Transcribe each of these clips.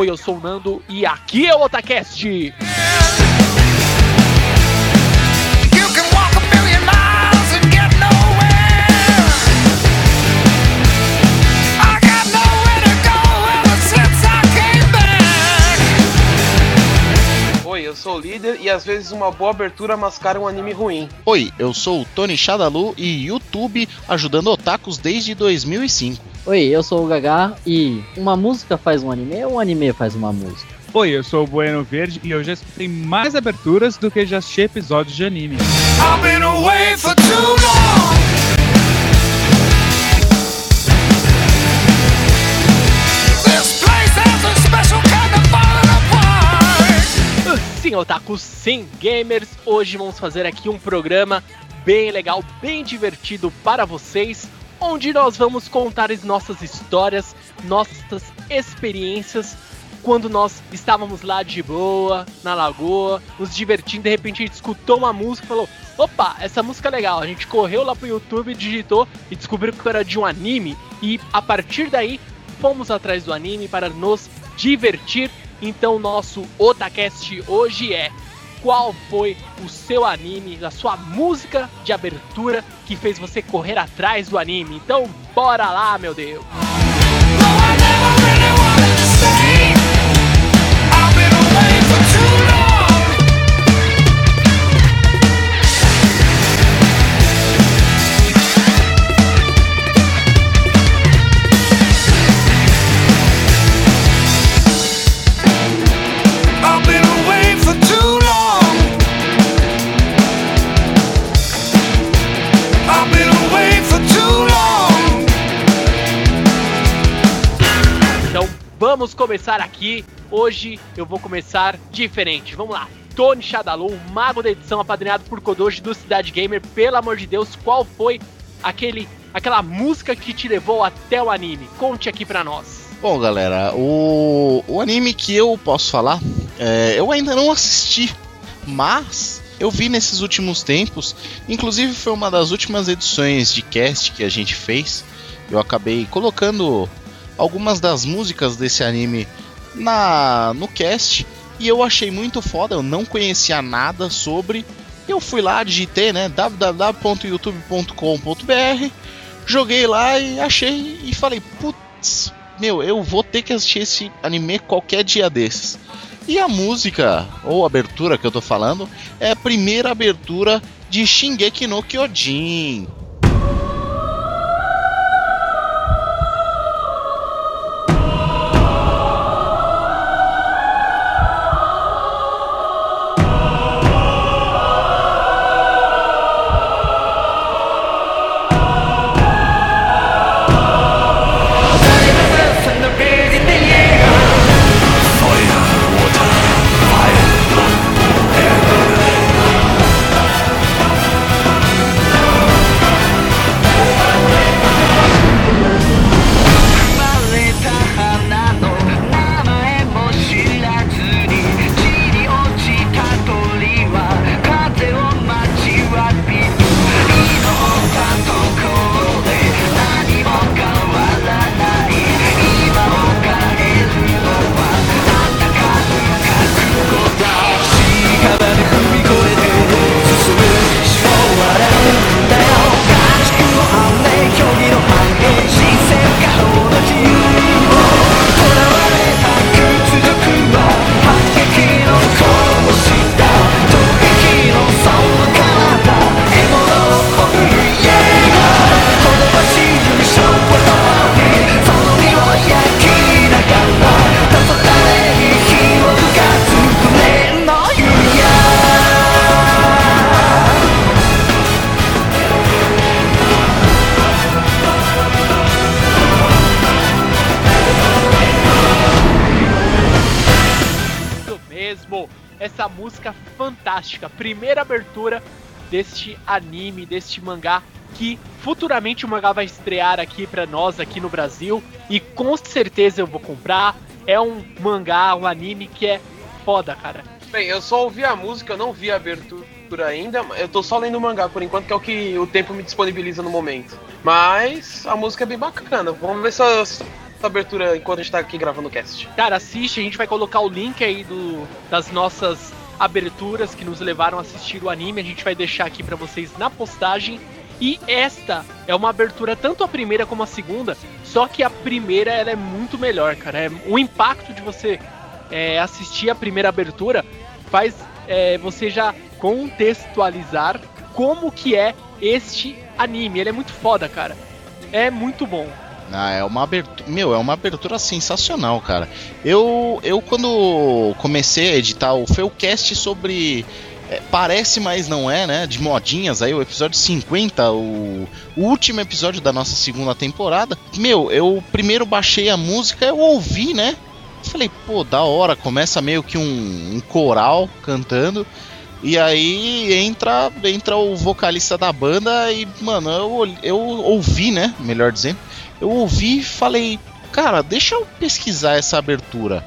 Oi, eu sou o Nando e aqui é o Otacast. Oi, eu sou o líder e às vezes uma boa abertura mascara um anime ruim. Oi, eu sou o Tony Shadalu e YouTube ajudando otakus desde 2005. Oi, eu sou o Gagá e uma música faz um anime ou um anime faz uma música? Oi, eu sou o Bueno Verde e eu já escutei mais aberturas do que já assisti episódios de anime. I've been away for too long. This place has a special kind of falling apart. Sim, otakus, sim, gamers. Hoje vamos fazer aqui um programa bem legal, bem divertido para vocês, onde nós vamos contar as nossas histórias, nossas experiências quando nós estávamos lá de boa, na lagoa, nos divertindo, de repente a gente escutou uma música e falou: opa, essa música é legal. A gente correu lá pro YouTube, digitou e descobriu que era de um anime, e a partir daí fomos atrás do anime para nos divertir. Então, nosso Otacast hoje é qual foi o seu anime, a sua música de abertura que fez você correr atrás do anime. Então, bora lá, meu Deus! Though vamos começar aqui. Hoje eu vou começar diferente. Vamos lá. Tony Shadalu, o mago da edição apadrinhado por Kodoji do Cidade Gamer. Pelo amor de Deus, qual foi aquele aquela música que te levou até o anime? Conte aqui pra nós. Bom, galera, o, o anime que eu posso falar, é, eu ainda não assisti, mas eu vi nesses últimos tempos, inclusive foi uma das últimas edições de cast que a gente fez. Eu acabei colocando algumas das músicas desse anime na no cast e eu achei muito foda, eu não conhecia nada sobre. Eu fui lá, digitei, né, www.youtube.com.br, joguei lá e achei e falei, putz, meu, eu vou ter que assistir esse anime qualquer dia desses. E a música, ou abertura que eu tô falando, é a primeira abertura de Shingeki no Kyojin. Fantástica. Primeira abertura deste anime, deste mangá que futuramente o mangá vai estrear aqui pra nós aqui no Brasil e com certeza eu vou comprar. É um mangá, um anime que é foda, cara. Bem, eu só ouvi a música, eu não vi a abertura ainda. Eu tô só lendo o mangá por enquanto, que é o que o tempo me disponibiliza no momento. Mas a música é bem bacana. Vamos ver se essa abertura enquanto a gente tá aqui gravando o cast. Cara, assiste, a gente vai colocar o link aí do, das nossas aberturas que nos levaram a assistir o anime. A gente vai deixar aqui pra vocês na postagem. E esta é uma abertura, tanto a primeira como a segunda, só que a primeira ela é muito melhor, cara. É, o impacto de você é, assistir a primeira abertura faz é, você já contextualizar como que é este anime. Ele é muito foda, cara. É muito bom. Ah, é uma abertura. Meu, é uma abertura sensacional, cara. Eu, eu quando comecei a editar o Felcast sobre. é, parece, mas não é, né? De modinhas, aí o episódio 50, o, o último episódio da nossa segunda temporada. Meu, eu primeiro baixei a música, eu ouvi, né? Falei, pô, da hora, começa meio que um, um coral cantando. E aí entra, entra o vocalista da banda e, mano, eu, eu ouvi, né? Melhor dizendo, eu ouvi e falei, cara, deixa eu pesquisar essa abertura.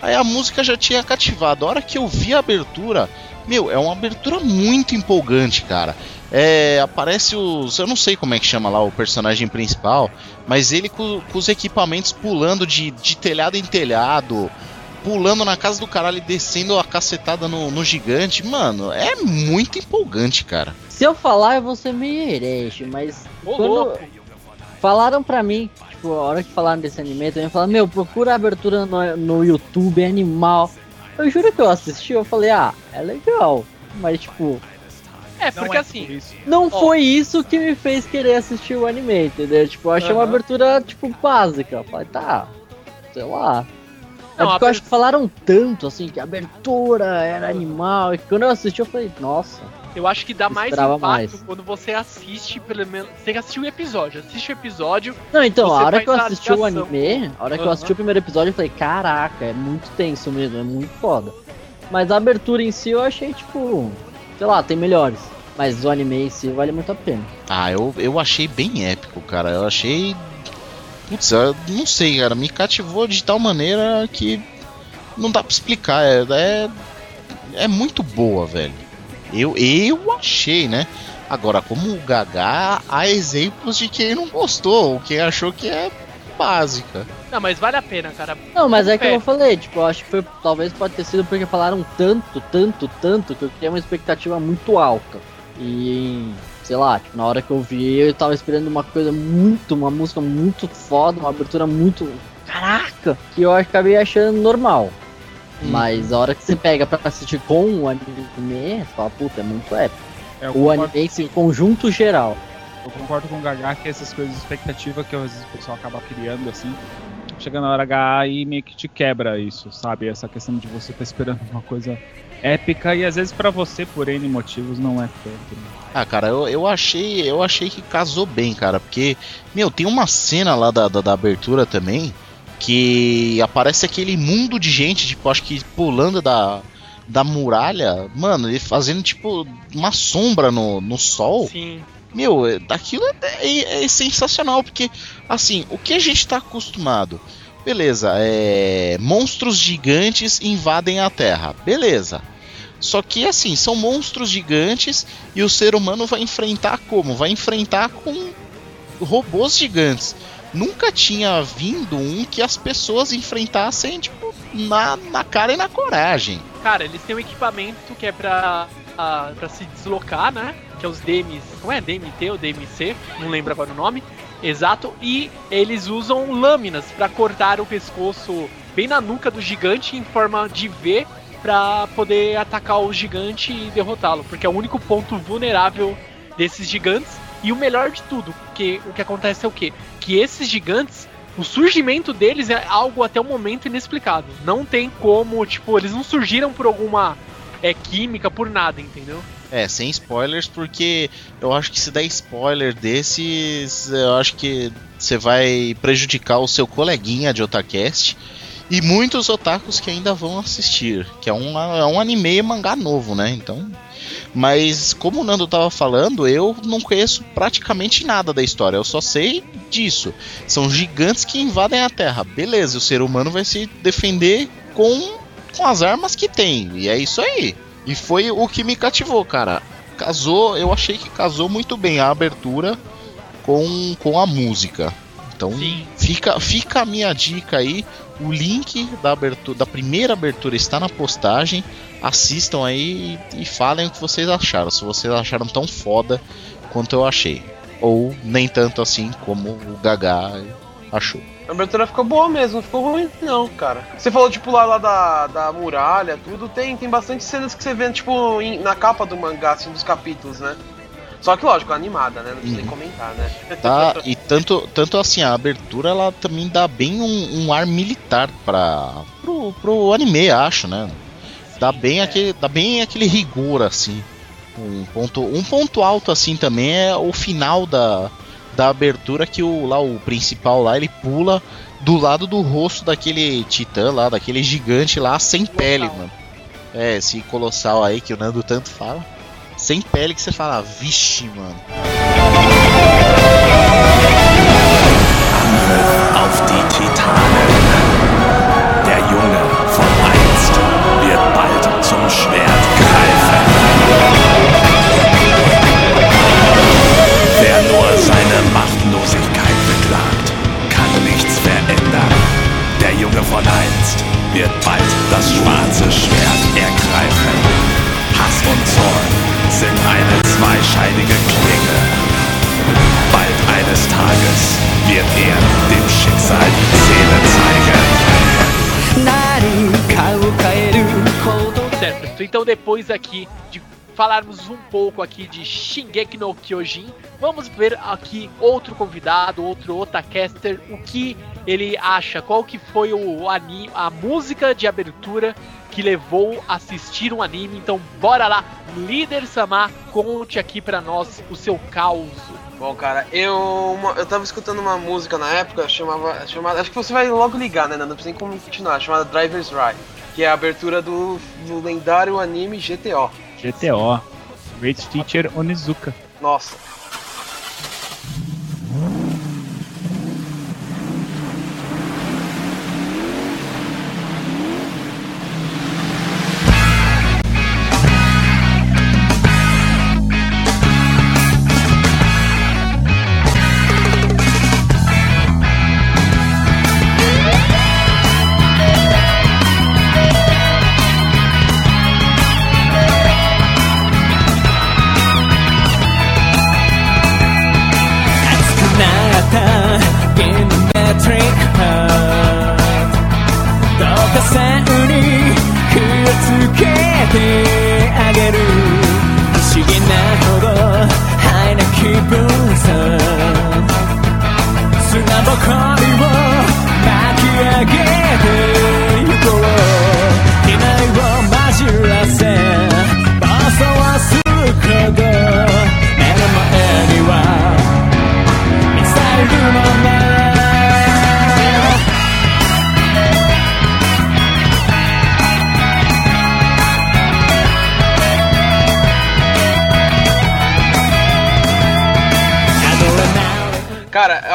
Aí a música já tinha cativado. A hora que eu vi a abertura, meu, é uma abertura muito empolgante, cara. É, aparece os. Eu não sei como é que chama lá o personagem principal, mas ele com, com os equipamentos pulando de, de telhado em telhado, pulando na casa do caralho e descendo a cacetada no, no gigante. Mano, é muito empolgante, cara. Se eu falar, eu vou ser meio herege, mas Ô, Quando- louco. falaram pra mim, tipo, a hora que falaram desse anime, também falaram, meu, procura a abertura no, no YouTube, é animal. Eu juro que eu assisti, eu falei, ah, é legal. Mas, tipo, É, Não porque é assim, isso. não Ó. foi isso que me fez querer assistir o anime, entendeu? Tipo, eu achei uma Aham. abertura, tipo, básica. Eu falei, tá, sei lá. É Não, porque a eu acho que falaram tanto, assim, que a abertura era animal. E quando eu assisti, eu falei, nossa. eu acho que dá mais impacto mais. quando você assiste, pelo menos. Você tem que assistir o episódio. Assiste o episódio. Não, então, a hora que eu assisti o anime, a hora que eu assisti o primeiro episódio, eu falei, caraca, é muito tenso mesmo, é muito foda. Mas a abertura em si eu achei, tipo, sei lá, tem melhores. Mas o anime em si vale muito a pena. Ah, eu, eu achei bem épico, cara. Eu achei. Putz, eu não sei, cara. Me cativou de tal maneira que não dá pra explicar. É, é, é muito boa, velho. Eu, eu achei, né? Agora, como o Gaga, há exemplos de quem não gostou, ou quem achou que é básica. Não, mas vale a pena, cara. Não, mas é que eu falei, tipo, eu acho que foi, talvez pode ter sido porque falaram tanto, tanto, tanto, que eu criei uma expectativa muito alta. E, sei lá, tipo, na hora que eu vi, eu tava esperando uma coisa muito, uma música muito foda, uma abertura muito. Caraca! Que eu acabei achando normal. Mas a hora que você pega pra assistir com o anime, você fala, puta, é muito épico. É, O concordo, anime em o conjunto geral. eu concordo com o Gaga que essas coisas de expectativa que às vezes o pessoal acaba criando assim. Chega na hora H e meio que te quebra isso, sabe? Essa questão de você estar esperando uma coisa épica e às vezes pra você, por N motivos, não é tanto. né? Ah, cara, eu, eu achei eu achei que casou bem, cara, porque, meu, tem uma cena lá da, da, da abertura também que aparece aquele mundo de gente, tipo, acho que pulando da, da muralha, mano, ele fazendo, tipo, uma sombra no, no sol. Sim. Meu, é- daquilo é, é- é sensacional, porque, assim, o que a gente tá acostumado? Beleza, é. Monstros gigantes invadem a Terra. Beleza. Só que, assim, são monstros gigantes e o ser humano vai enfrentar como? Vai enfrentar com robôs gigantes. Nunca tinha vindo um que as pessoas enfrentassem, tipo, na, na cara e na coragem. Cara, eles têm um equipamento que é pra, a- pra se deslocar, né? Que é os DMs. Como é? DMT ou DMC? Não lembro agora o nome. Exato. E eles usam lâminas pra cortar o pescoço bem na nuca do gigante em forma de V pra poder atacar o gigante e derrotá-lo. Porque é o único ponto vulnerável desses gigantes. E o melhor de tudo, que o que acontece é o quê? Que esses gigantes o surgimento deles é algo até o momento inexplicado. Não tem como, tipo, eles não surgiram por alguma é, química, por nada, entendeu? É, sem spoilers, porque eu acho que se der spoiler desses, eu acho que você vai prejudicar o seu coleguinha de Otacast. E muitos otakus que ainda vão assistir, que é um, é um anime e mangá novo, né? Então. Mas como o Nando tava falando, eu não conheço praticamente nada da história. Eu só sei disso. São gigantes que invadem a Terra. Beleza, o ser humano vai se defender com, com as armas que tem. E é isso aí. E foi o que me cativou, cara. Casou, eu achei que casou muito bem a abertura com, com a música. Então Sim. fica, fica a minha dica aí. O link da, abertura, da primeira abertura está na postagem. Assistam aí e, e falem o que vocês acharam. Se vocês acharam tão foda quanto eu achei. Ou nem tanto assim como o Gaga achou. A abertura ficou boa mesmo, não ficou ruim não, cara. Você falou, tipo, lá, lá da, da muralha, tudo, tem, tem bastante cenas que você vê, tipo, em- na capa do mangá, assim, dos capítulos, né? Só que, lógico, animada, né? Não precisa nem Uhum. comentar, né? Tá? E tanto, tanto assim, a abertura ela também dá bem um, um ar militar para pro, pro anime, acho, né? Dá bem, aquele, dá bem aquele rigor, assim. Um ponto, um ponto alto, assim, também é o final da, da abertura que o, lá, o principal lá, ele pula do lado do rosto daquele titã lá, daquele gigante lá, sem pele, mano. É, esse colossal aí que o Nando tanto fala. Sem pele que você fala, vixe, mano. auf die Titanen. Das schwarze Schwert ergreifen. Hass und Zorn sind eine zweischeinige Klinge. Bald eines Tages wird er dem Schicksal die Zähne zeigen. Certo, então depois aqui de falarmos um pouco aqui de Shingeki no Kyojin, vamos ver aqui outro convidado, outro otacaster, o que ele acha, qual que foi o anime, a música de abertura que levou a assistir um anime. Então bora lá, líder Samar, conte aqui pra nós o seu caos. Bom, cara, eu, uma- eu tava escutando uma música na época, chamava, chamada, acho que você vai logo ligar, né? Não precisa nem continuar, chamada Driver's Ride, que é a abertura do, do lendário anime GTO. GTO. Great Teacher Onizuka. Nossa.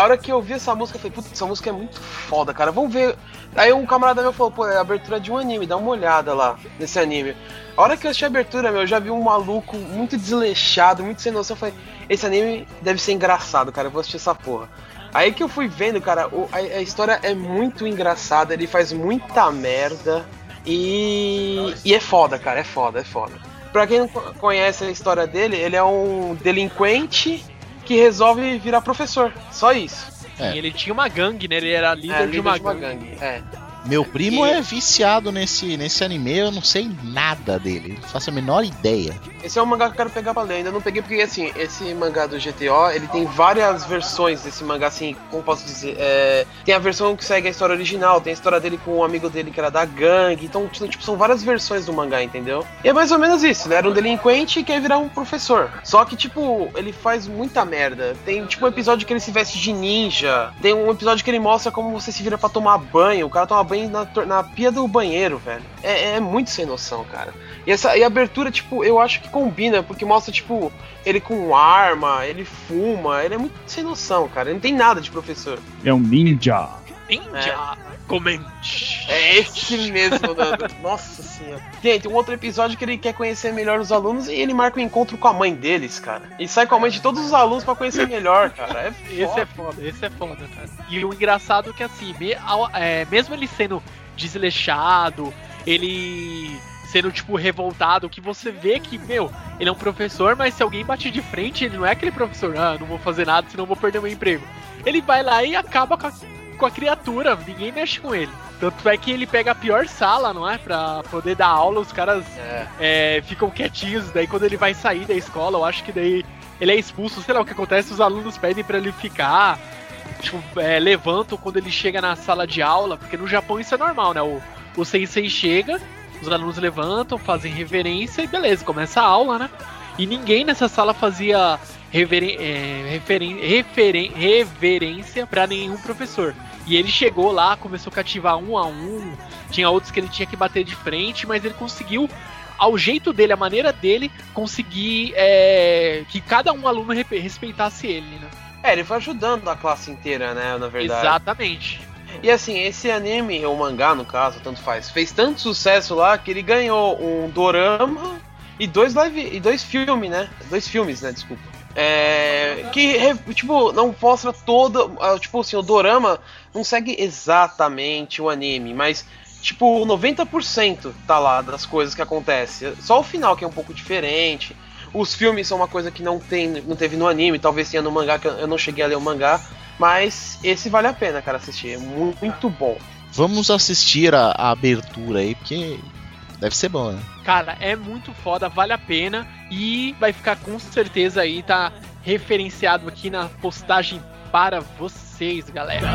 Hora que eu vi essa música, eu falei, putz, essa música é muito foda, cara. Vamos ver. Aí um camarada meu falou, pô, é a abertura de um anime, dá uma olhada lá nesse anime. A hora que eu assisti a abertura, meu, eu já vi um maluco muito desleixado, muito sem noção. Eu falei, esse anime deve ser engraçado, cara. Eu vou assistir essa porra. Aí que eu fui vendo, cara, a, a história é muito engraçada, ele faz muita merda. E, e é foda, cara, é foda, é foda. Pra quem não co- conhece a história dele, ele é um delinquente que resolve virar professor. Só isso. É. E ele tinha uma gangue, né? Ele era líder, É, de líder uma, de uma gangue. gangue. É. Meu primo E- é viciado nesse, nesse anime, eu não sei nada dele, não faço a menor ideia. Esse é um mangá que eu quero pegar pra ler. Ainda não peguei porque, assim, esse mangá do GTO, ele tem várias versões desse mangá, assim, como posso dizer? É, tem a versão que segue a história original, tem a história dele com um amigo dele que era da gangue. Então, tipo, tipo, são várias versões do mangá, entendeu? E é mais ou menos isso. Ele era um delinquente e quer virar um professor. Só que, tipo, ele faz muita merda. Tem, tipo, um episódio que ele se veste de ninja. Tem um episódio que ele mostra como você se vira pra tomar banho. O cara toma banho banho na, na pia do banheiro, velho. É, é muito sem noção, cara. E, essa, e a abertura, tipo, eu acho que combina, porque mostra, tipo, ele com arma, ele fuma, ele é muito sem noção, cara. Ele não tem nada de professor. É um ninja. Ninja, comente. É esse mesmo, Nando. Nossa senhora. Tem, tem um outro episódio que ele quer conhecer melhor os alunos e ele marca um encontro com a mãe deles, cara. E sai com a mãe de todos os alunos pra conhecer melhor, cara. É Esse é foda, esse é foda, cara. E o engraçado é que assim, me- é, mesmo ele sendo desleixado, ele sendo, tipo, revoltado, que você vê que, meu, ele é um professor, mas se alguém bate de frente, ele não é aquele professor, ah, não vou fazer nada, senão eu vou perder meu emprego. Ele vai lá e acaba com a, com a criatura, ninguém mexe com ele. Tanto é que ele pega a pior sala, não é? Pra poder dar aula, os caras É. é, ficam quietinhos. Daí quando ele vai sair da escola, eu acho que daí ele é expulso, sei lá o que acontece, os alunos pedem pra ele ficar. Tipo, é, levantam quando ele chega na sala de aula, porque no Japão isso é normal, né? O, o sensei chega, os alunos levantam, fazem reverência e beleza, começa a aula, né? E ninguém nessa sala fazia reveren é, referen referen reverência pra nenhum professor. E ele chegou lá, começou a cativar um a um, tinha outros que ele tinha que bater de frente, mas ele conseguiu ao jeito dele, a maneira dele, conseguir é, que cada um aluno re- respeitasse ele, né? É, ele foi ajudando a classe inteira, né, na verdade. Exatamente. E assim, esse anime, ou mangá no caso, tanto faz, fez tanto sucesso lá que ele ganhou um dorama e dois live e dois filmes, né? Dois filmes, né? Desculpa. É, que tipo não mostra toda, ah, tipo assim, o dorama não segue exatamente o anime, mas tipo 90% tá lá das coisas que acontecem. Só o final que é um pouco diferente. Os filmes são uma coisa que não tem, não teve no anime, talvez tenha no mangá que eu não cheguei a ler o mangá, mas esse vale a pena, cara, assistir. É mu- muito bom. Vamos assistir a, a abertura aí, porque deve ser bom, né? Cara, é muito foda, vale a pena e vai ficar com certeza aí, tá referenciado aqui na postagem para vocês, galera.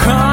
線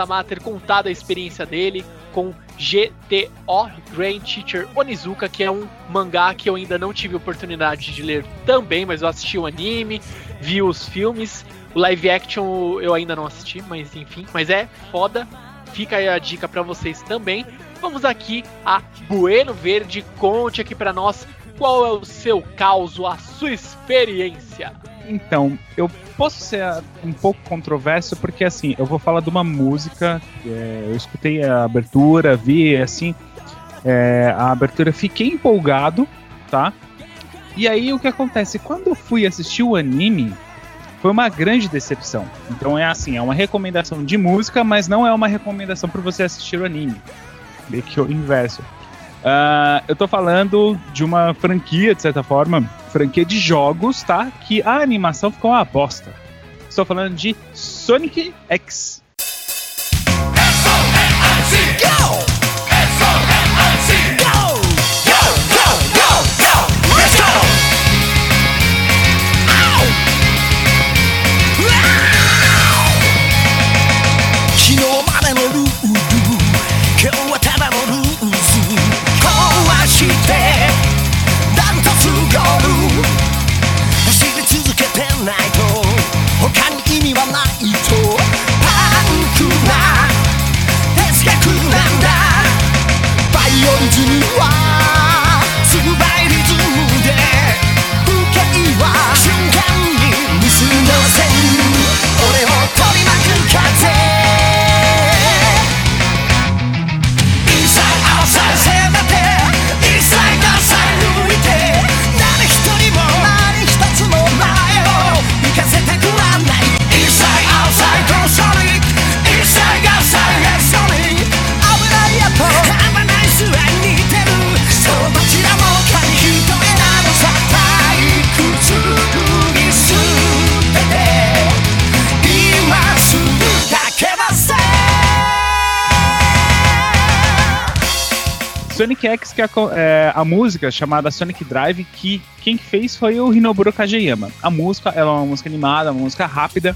Sama ter contado a experiência dele com GTO Grand Teacher Onizuka, que é um mangá que eu ainda não tive oportunidade de ler também, mas eu assisti o anime, vi os filmes, o live action eu ainda não assisti, mas enfim, mas é foda. Fica aí a dica pra vocês também. Vamos aqui a Bueno Verde, conte aqui pra nós qual é o seu caos, a sua experiência. Então, eu posso ser um pouco controverso porque assim, eu vou falar de uma música, é, eu escutei a abertura, vi assim, é, a abertura, fiquei empolgado, tá? E aí o que acontece? Quando eu fui assistir o anime, foi uma grande decepção. Então é assim, é uma recomendação de música, mas não é uma recomendação para você assistir o anime. Meio que o inverso. Ah, eu tô falando de uma franquia, de certa forma, franquia de jogos, tá? Que a animação ficou uma bosta. Estou falando de Sonic X. "昨 Sonic X, que é é a música chamada Sonic Drive, que quem fez foi o Hinoburo Kageyama. A música, ela é uma música animada, uma música rápida,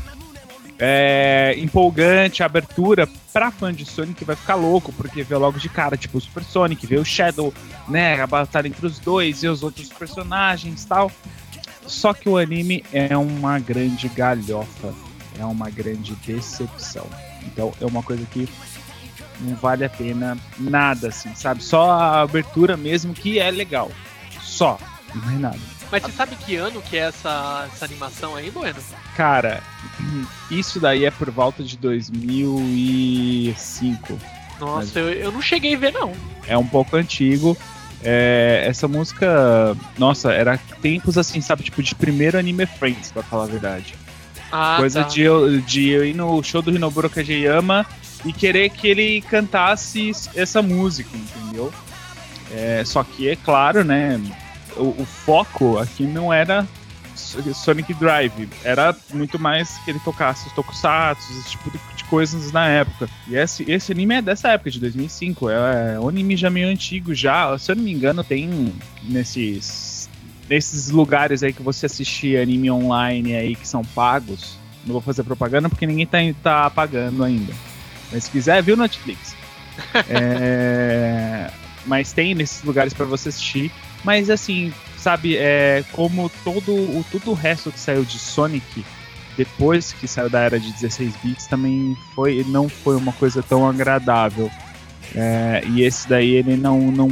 é, empolgante, abertura pra fã de Sonic vai ficar louco, porque vê logo de cara, tipo, o Super Sonic, vê o Shadow, né, a batalha entre os dois e os outros personagens tal. Só que o anime é uma grande galhofa, é uma grande decepção. Então é uma coisa que não vale a pena nada, assim, sabe? Só a abertura mesmo que é legal. Só, não é nada. Mas você sabe que ano que é essa, essa animação aí, Bueno? Cara, isso daí é por volta de 2005. Nossa, eu, eu não cheguei a ver, não. É um pouco antigo. É, essa música, nossa, era tempos assim, sabe? Tipo, de primeiro anime Friends, pra falar a verdade. Ah, Coisa tá. de, eu, de eu ir no show do Hinoburo Kageyama e querer que ele cantasse essa música, entendeu? É, só que, é claro, né? O, o foco aqui não era So- Sonic Drive, era muito mais que ele tocasse os tokusatsu, esse tipo de, de coisas na época. E esse, esse anime é dessa época, de 2005. É, é um anime já meio antigo, já. Se eu não me engano, tem nesses nesses lugares aí que você assistir anime online aí que são pagos, não vou fazer propaganda porque ninguém tá, tá pagando ainda. Mas se quiser, viu Netflix. É, mas tem nesses lugares pra você assistir. Mas assim, sabe, é, como todo o, todo o resto que saiu de Sonic, depois que saiu da era de 16 bits, também foi, não foi uma coisa tão agradável. É, e esse daí ele não, não,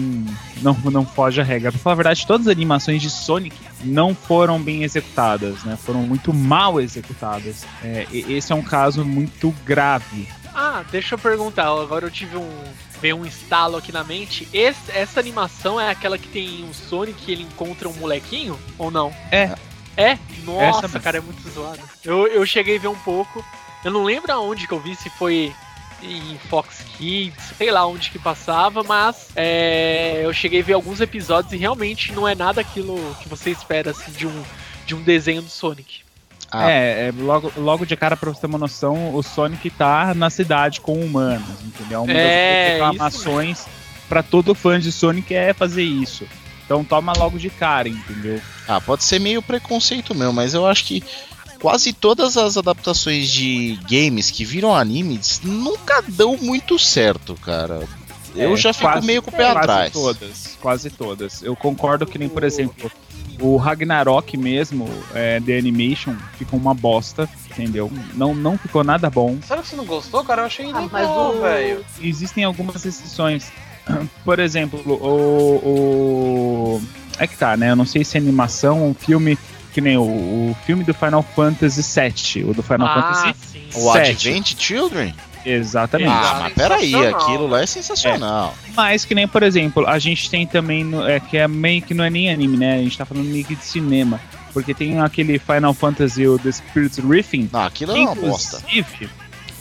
não, não foge à regra. Pra falar a verdade, todas as animações de Sonic não foram bem executadas, né? Foram muito mal executadas. É, esse é um caso muito grave. Ah, deixa eu perguntar. Agora eu tive um. Veio um estalo aqui na mente. Esse- essa animação é aquela que tem um Sonic e ele encontra um molequinho? Ou não? É. É? Nossa, mesmo. cara, é muito zoado. Eu, eu cheguei a ver um pouco. Eu não lembro aonde que eu vi, se foi em Fox Kids, sei lá onde que passava, mas é, eu cheguei a ver alguns episódios e realmente não é nada aquilo que você espera assim, de, um, de um desenho do Sonic. Ah. É, é, logo, logo de cara, pra você ter uma noção, o Sonic tá na cidade com humanos, entendeu? Uma É, das reclamações pra todo fã de Sonic é fazer isso. Então toma logo de cara, entendeu? Ah, pode ser meio preconceito meu, mas eu acho que quase todas as adaptações de games que viram animes nunca dão muito certo, cara. Eu É, já fico quase- meio com o pé quase atrás. todas, quase todas. Eu concordo que nem, por exemplo, o Ragnarok mesmo, é, The Animation, ficou uma bosta, entendeu? Não, não ficou nada bom. Será que você não gostou, cara? Eu achei Ah, legal, mas o- velho. existem algumas exceções. Por exemplo, o, o. É que tá, né? Eu não sei se é animação ou um filme. Que nem o, o filme do Final Fantasy VII. O do Final ah, Fantasy. sim. O Sete. Advent Children? Exatamente. Ah, mas peraí, aquilo lá é sensacional. Mas que nem, por exemplo, a gente tem também. no- é, que é meio que não é nem anime, né? A gente tá falando meio que de cinema. Porque tem aquele Final Fantasy, o The Spirit Riffing. Não, aquilo é uma bosta. Inclusive,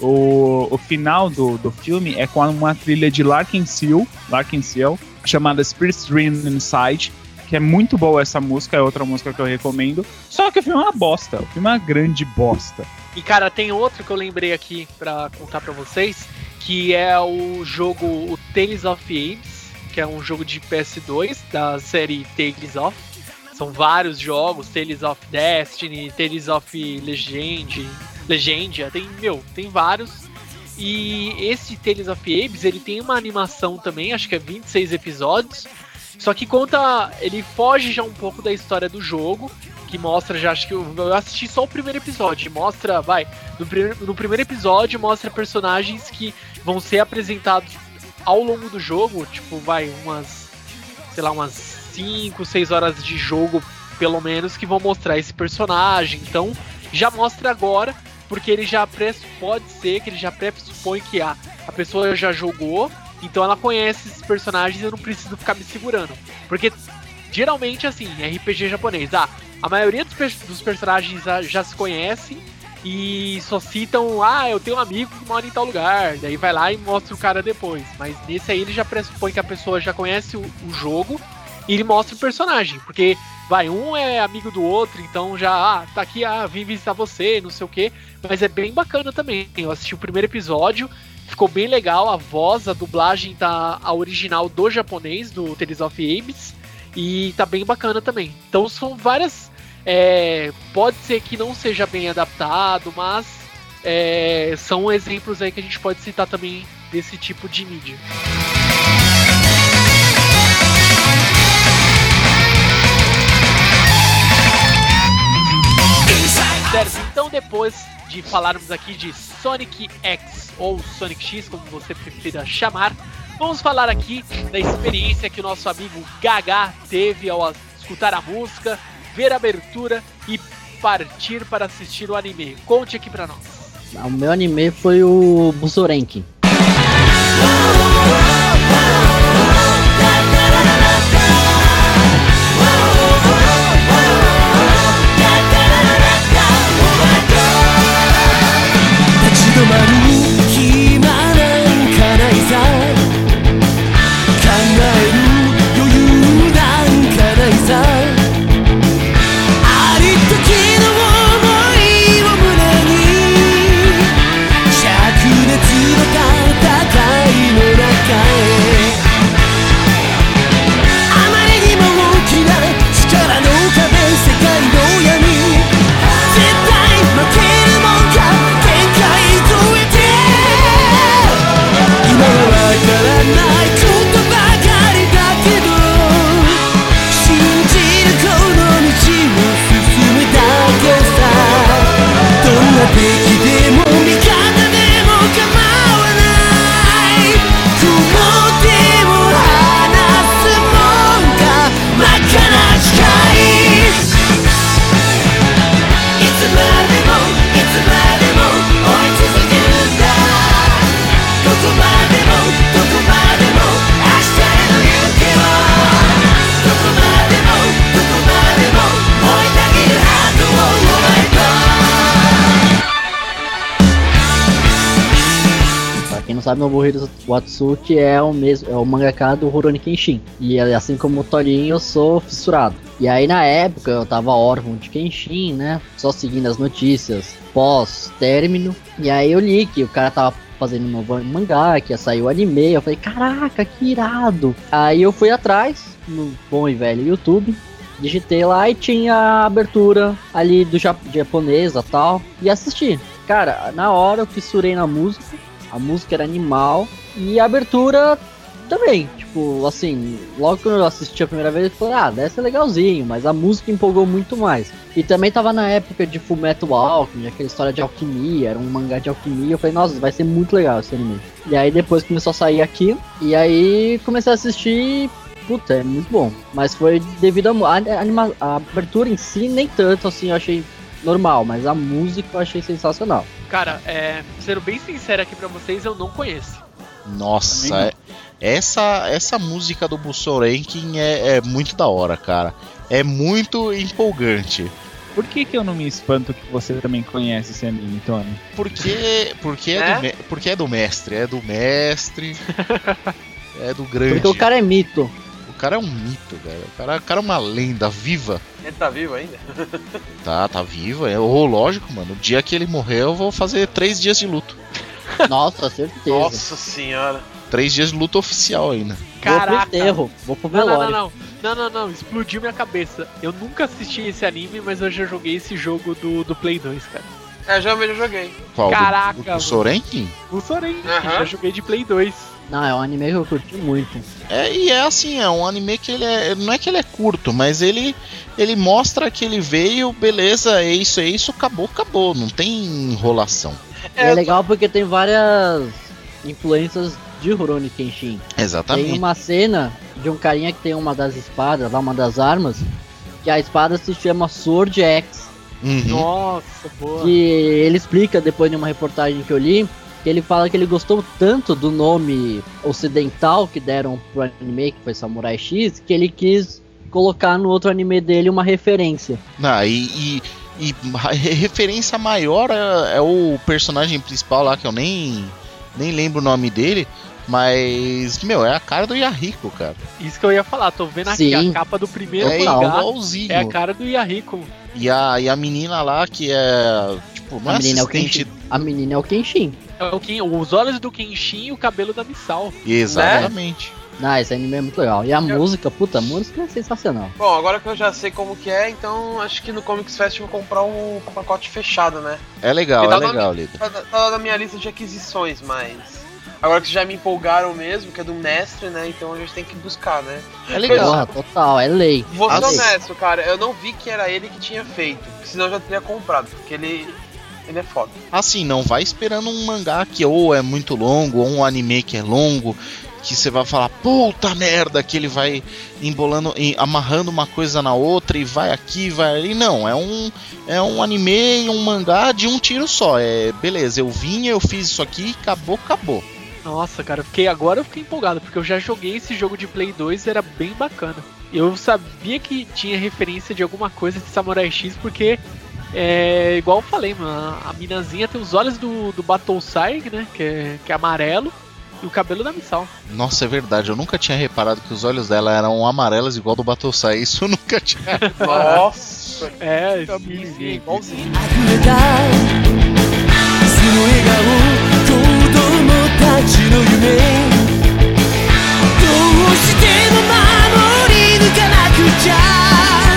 o, o final do, do filme é com uma trilha de Larkin Seal, Larkin Seal chamada Spirit Dream Inside, que é muito boa essa música, é outra música que eu recomendo. Só que o filme é uma bosta, o filme é uma grande bosta. E cara, tem outro que eu lembrei aqui pra contar pra vocês, que é o jogo o Tales of Apes, que é um jogo de PS2 da série Tales of. São vários jogos, Tales of Destiny, Tales of Legend, Legendia, tem, meu, tem vários. E esse Tales of Apes, ele tem uma animação também, acho que é 26 episódios. Só que conta, ele foge já um pouco da história do jogo, que mostra já, acho que eu, eu assisti só o primeiro episódio, mostra, vai, no, primeiro- no primeiro episódio mostra personagens que vão ser apresentados ao longo do jogo, tipo, vai, umas, sei lá, umas 5, 6 horas de jogo, pelo menos, que vão mostrar esse personagem, então já mostra agora, porque ele já pode ser que ele já pressupõe que a, a pessoa já jogou, então ela conhece esses personagens e eu não preciso ficar me segurando, porque geralmente assim, RPG japonês, ah, a maioria dos, dos personagens já, já se conhecem e só citam, ah, eu tenho um amigo que mora em tal lugar, daí vai lá e mostra o cara depois. Mas nesse aí ele já pressupõe que a pessoa já conhece o, o jogo e ele mostra o personagem, porque vai, um é amigo do outro, então já, ah, tá aqui, ah, vim visitar você, não sei o que, mas é bem bacana também. Eu assisti o primeiro episódio, ficou bem legal. A voz, a dublagem tá a original do japonês, do Tales of Abyss. E tá bem bacana também. Então são várias. É, pode ser que não seja bem adaptado, mas é, são exemplos aí que a gente pode citar também desse tipo de mídia. Certo, então depois de falarmos aqui de Sonic X ou Sonic X, como você prefira chamar, vamos falar aqui da experiência que o nosso amigo Gaga teve ao escutar a música, ver a abertura e partir para assistir o anime. Conte aqui pra nós. O meu anime foi o Busorenki. 立 sabe, Nobuhiro Watsuki é o mesmo, é o mangaka do Rurouni Kenshin. E assim como o Torinho, eu sou fissurado. E aí na época eu tava órfão de Kenshin, né? Só seguindo as notícias pós-término. E aí eu li que o cara tava fazendo um novo mangá, que ia sair o anime. Eu falei, caraca, que irado. Aí eu fui atrás, no bom e velho YouTube. Digitei lá e tinha a abertura ali do jap japonesa tal. E assisti. Cara, na hora eu fissurei na música. A música era animal. E a abertura também. Tipo, assim, logo que eu assisti a primeira vez, eu falei, ah, deve ser legalzinho. Mas a música empolgou muito mais. E também tava na época de Fullmetal Alchemy, aquela história de alquimia, era um mangá de alquimia. Eu falei, nossa, vai ser muito legal esse anime. E aí depois começou a sair aqui. E aí comecei a assistir. Puta, é muito bom. Mas foi devido mu- a, a a abertura em si, nem tanto assim, eu achei normal. Mas a música eu achei sensacional. Cara, é, sendo bem sincero aqui pra vocês, eu não conheço. Nossa, é- essa, essa música do Busorenkin é, é muito da hora, cara. É muito empolgante. Por que, que eu não me espanto que você também conhece esse anime, Tony? Porque, porque, é, É? Do, me- porque é do mestre, é do mestre. é do grande. Porque o cara é mito. O cara é um mito, velho. O cara, o cara é uma lenda viva. Ele tá vivo ainda? Tá, tá vivo. É oh, lógico, mano. O dia que ele morrer, eu vou fazer três dias de luto. Nossa, certeza. Nossa senhora. Três dias de luto oficial ainda. Vou pro Caraca! enterro, vou pro Não, não, não, velório. não. Não, não, não. Explodiu minha cabeça. Eu nunca assisti esse anime, mas eu já joguei esse jogo do, do Play 2, cara. É, já, já joguei. Qual? Caraca, mano. Busorenkin? O Soren, Aham. já joguei de Play 2. Não, é um anime que eu curti muito. É, e é assim, é um anime que ele é. Não é que ele é curto, mas ele ele mostra que ele veio, beleza, é isso, é isso, acabou, acabou. Não tem enrolação. E é legal porque tem várias influências de Rurouni Kenshin. Tem Exatamente. uma cena de um carinha que tem uma das espadas, lá uma das armas, que a espada se chama Sword X. Uhum. Nossa, boa. Que ele explica depois de uma reportagem que eu li, que ele fala que ele gostou tanto do nome ocidental que deram pro anime, que foi Samurai X, que ele quis colocar no outro anime dele uma referência. Ah, e, e, e referência maior é, é o personagem principal lá, que eu nem, nem lembro o nome dele. Mas, meu, é a cara do Yahiko, cara. Isso que eu ia falar, tô vendo aqui Sim. a capa do primeiro É mangá. igualzinho. É a cara do Yahiko. E a, e a menina lá que é. Tipo, A menina é o assistente. a menina é o Kenshin. É o Ken- os olhos do Kenshin e o cabelo da Missal. Exatamente. Ah, esse anime é muito legal. E a música, puta, a música é sensacional. Bom, agora que eu já sei como que é, então acho que no Comics Fest eu vou comprar um pacote fechado, né? É legal, é tá legal, líder. Tá, tá lá na minha lista de aquisições, mas. Agora que já me empolgaram mesmo, que é do mestre, né? Então a gente tem que buscar, né? É legal. Porra, total, é lei. Vou ser honesto, cara, eu não vi que era ele que tinha feito, porque senão eu já teria comprado, porque ele. Ele é foda. Assim, não vai esperando um mangá que ou é muito longo, ou um anime que é longo, que você vai falar, puta merda, que ele vai embolando, em- amarrando uma coisa na outra e vai aqui, vai ali. Não, é um, é um anime e um mangá de um tiro só. É, beleza, eu vim, eu fiz isso aqui, acabou, acabou. Nossa, cara, eu fiquei, agora eu fiquei empolgado, porque eu já joguei esse jogo de Play 2 era bem bacana. Eu sabia que tinha referência de alguma coisa de Samurai X, porque é igual eu falei, mano, a minazinha tem os olhos do, do Battlesai, né? Que é, que é amarelo, e o cabelo da Missal. Nossa, é verdade, eu nunca tinha reparado que os olhos dela eram amarelos igual do Battlesai, isso eu nunca tinha. Nossa! É, sim, igualzinho. 溢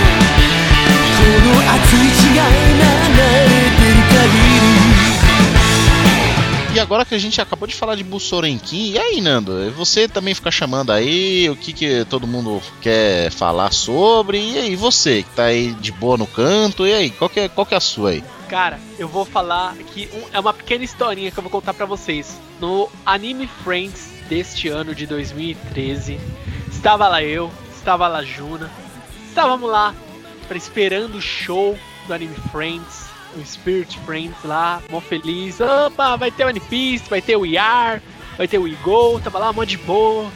E agora que a gente acabou de falar de Bussorenkin, e aí, Nando? Você também fica chamando aí o que, que todo mundo quer falar sobre? E aí, você que tá aí de boa no canto, e aí, qual que é, qual que é a sua aí? Cara, eu vou falar que um- é uma pequena historinha que eu vou contar pra vocês. No Anime Friends deste ano de 2013, estava lá eu, estava lá Juna, estávamos lá pra- esperando o show do Anime Friends, o Spirit Friends lá, mó feliz. Opa, vai ter o One Piece, vai ter o IAR, vai ter o Igol, tava lá mó de boa.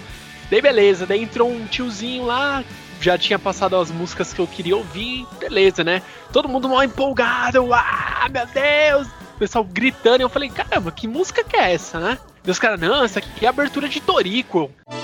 Daí beleza, daí entrou um tiozinho lá, já tinha passado as músicas que eu queria ouvir, beleza, né? Todo mundo mal empolgado, ah, meu Deus! O pessoal gritando, e eu falei, caramba, que música que é essa, né? E os caras, não, essa aqui é a abertura de Toriko.「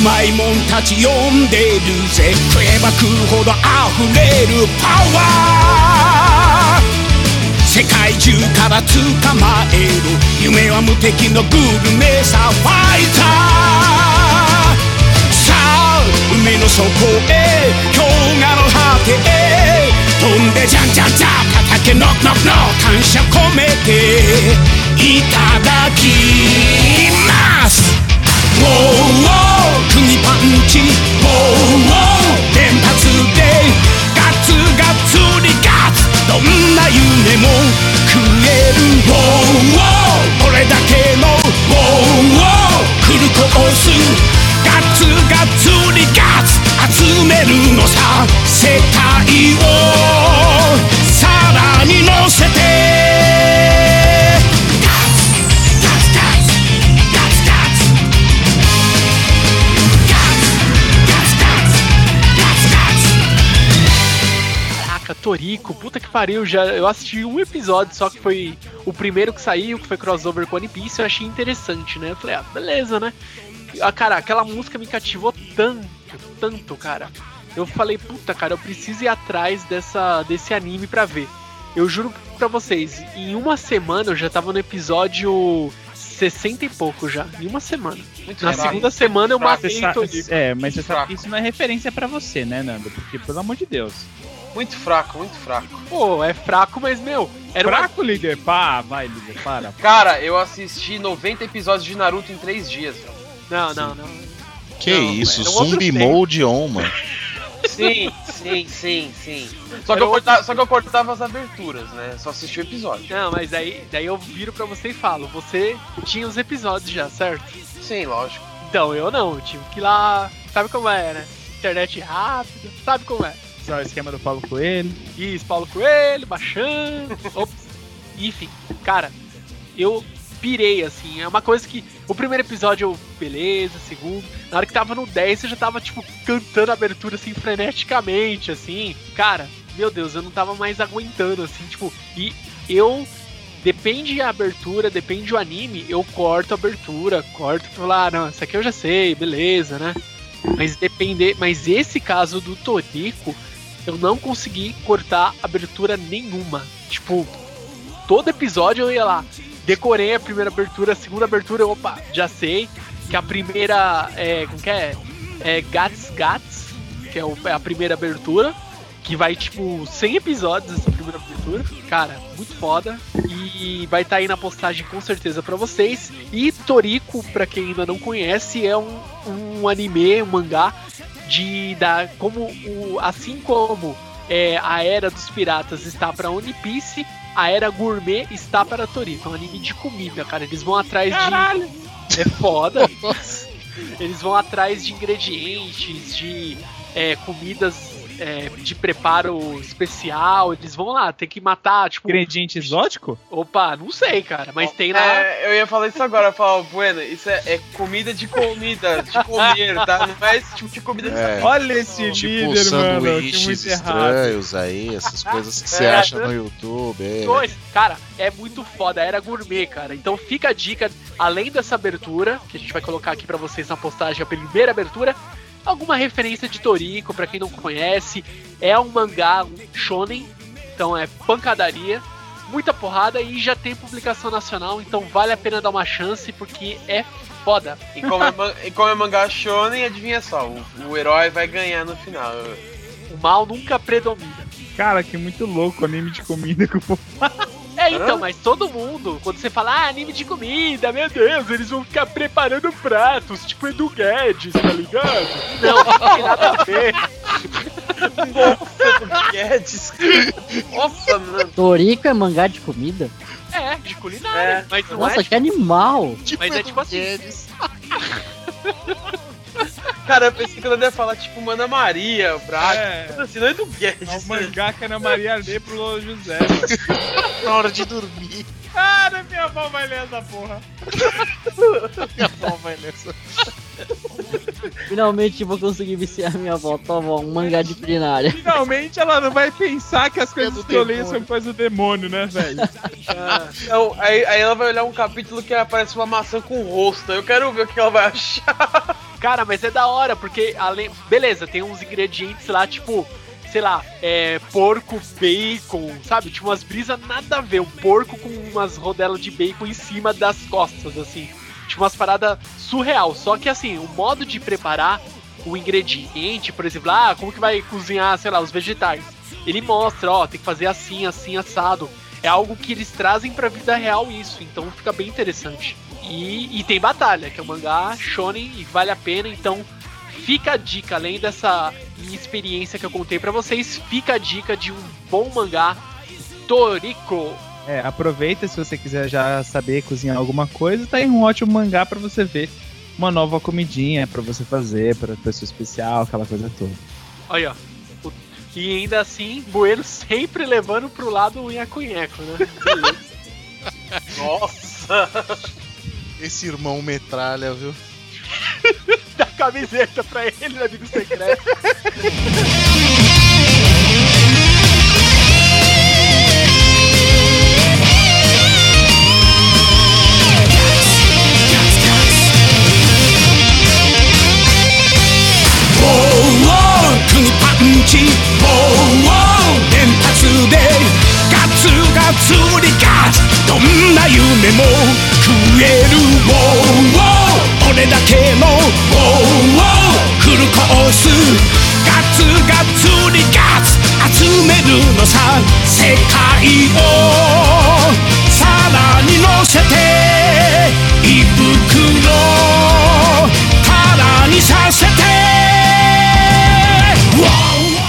うまいもんたち呼んでるぜ。食えば食うほど溢れるパワー」「世界中から捕まえる。夢は無敵のグルメさファイター」さあ海の底へ氷河の果てへ飛んでじゃんじゃんじゃん叩けノックノックノック感謝込めていただきます。ーウォー釘パンチウォーウォー連発でガツガツリガツどんな夢も食えるウォーウォーこれだけのウォーウォーフルコースガツガツリガツ集めるのさ世界をさらに乗せて Toriko, puta que pariu, já, eu assisti um episódio só que foi o primeiro que saiu, que foi crossover com One Piece, eu achei interessante, né? Eu falei, ah, beleza, né? Ah, cara, aquela música me cativou tanto, tanto, cara. Eu falei, puta, cara, eu preciso ir atrás dessa, desse anime pra ver. Eu juro pra vocês, em uma semana eu já tava no episódio 60 e pouco já. Em uma semana. Muito Na segunda semana eu matei Toriko. é, mas você sabe que isso não é referência pra você, né, Nando? Porque, pelo amor de Deus. Muito fraco, muito fraco. Pô, é fraco, mas meu, era uma Fraco, líder? Pá, vai, líder, para. Cara, eu assisti 90 episódios de Naruto em 3 dias. velho. Não, não, não. Que Não, isso, um Zumbi. Mode On, mano. Sim, sim, sim, sim. Só que, eu cortava, só que eu cortava as aberturas, né? Só assisti o episódio. Não, mas daí, daí eu viro pra você e falo, você tinha os episódios já, certo? Sim, lógico. Então, eu não, eu tive que ir lá, sabe como é, né? Internet rápida, sabe como é? Só o esquema do Paulo Coelho. Isso, Paulo Coelho, baixando, ops. Enfim, cara, eu pirei, assim, é uma coisa que, o primeiro episódio eu, beleza, segundo, na hora que tava no 10 eu já tava, tipo, cantando a abertura, assim, freneticamente, assim, cara, meu Deus, eu não tava mais aguentando, assim, tipo, e eu depende a abertura, depende o anime, eu corto a abertura, corto pra falar, ah, não, isso aqui eu já sei, beleza, né? Mas depender, mas esse caso do Toriko, eu não consegui cortar abertura nenhuma. Tipo, todo episódio eu ia lá, decorei a primeira abertura, a segunda abertura, eu, opa, já sei que a primeira é, como que é? É Gats Gats, que é, o- é a primeira abertura, que vai tipo 100 episódios essa primeira abertura. Cara, muito foda. E vai estar aí na postagem com certeza pra vocês. E Toriko, pra quem ainda não conhece, é um, um anime, um mangá de da como o assim como é, a era dos piratas está pra One Piece, a era gourmet está para Toriko. É um anime de comida, cara. Eles vão atrás Caralho! de é foda. Eles vão atrás de ingredientes, de é, comidas é, de preparo especial. Eles vão lá, tem que matar, tipo. Ingrediente exótico? Opa, não sei, cara, mas tem lá. É, eu ia falar isso agora, eu falo, Bueno, isso é, é comida de comida, de comer, tá? Não é esse tipo de comida de É. Olha esse Tipo líder, mano. Que sanduíches muito errado. estranhos aí, essas coisas que você É, acha no YouTube. é. Cara, é muito foda, era gourmet, cara. Então fica a dica, além dessa abertura, que a gente vai colocar aqui pra vocês na postagem, a primeira abertura, alguma referência de Toriko, pra quem não conhece. É um mangá, um shonen, então é pancadaria, muita porrada e já tem publicação nacional, então vale a pena dar uma chance, porque é foda. E como é, e como é mangá shonen, adivinha só, o, o herói vai ganhar no final. O mal nunca predomina. Cara, que muito louco anime de comida que o povo É, então, Hã? mas todo mundo, quando você fala, ah, anime de comida, meu Deus, eles vão ficar preparando pratos, tipo Edu Guedes, tá ligado? Não, não tem nada a ver. Guedes. Nossa, mano. Toriko é mangá de comida? É, de culinária. É. Mas não Nossa, é, que animal! mas é tipo assim. Cara, eu pensei que ela ia falar, tipo, Mana Maria, Braga. É. Assim, não é do Guedes. É o mangá que a Ana Maria lê pro Lolo José. Na hora de dormir, Cara, minha avó vai ler essa porra. minha avó vai nessa. Finalmente vou conseguir viciar minha avó. Toma, um mangá de culinária. Finalmente ela não vai pensar que as coisas do que eu leio são coisa do demônio, né, velho? Então, aí, aí ela vai olhar um capítulo que aparece uma maçã com rosto. Eu quero ver o que ela vai achar. Cara, mas é da hora, porque além. Beleza, tem uns ingredientes lá, tipo, sei lá, é, porco, bacon, sabe? Tipo umas brisas nada a ver. Um porco com umas rodelas de bacon em cima das costas, assim. Tipo umas paradas surreal. Só que assim, o modo de preparar o ingrediente, por exemplo, ah, como que vai cozinhar, sei lá, os vegetais. Ele mostra, ó, tem que fazer assim, assim, assado. É algo que eles trazem pra vida real isso, então fica bem interessante. E, e tem batalha, que é um mangá shonen e vale a pena, então fica a dica, além dessa minha experiência que eu contei pra vocês, fica a dica de um bom mangá, Toriko. É, aproveita se você quiser já saber cozinhar alguma coisa, tá aí um ótimo mangá pra você ver uma nova comidinha pra você fazer, pra pessoa especial, aquela coisa toda. Olha, ó. E ainda assim, Bueno sempre levando pro lado o nhaco-nhaco, né? Beleza. Nossa. Esse irmão metralha, viu? Dá camiseta pra ele na vida secreta.ボークにパンチボー連発で つがつりがどんな夢も食える俺だけのフルコースガツガツリガツ集めるのさ世界をさらに乗せて胃袋たらにさせて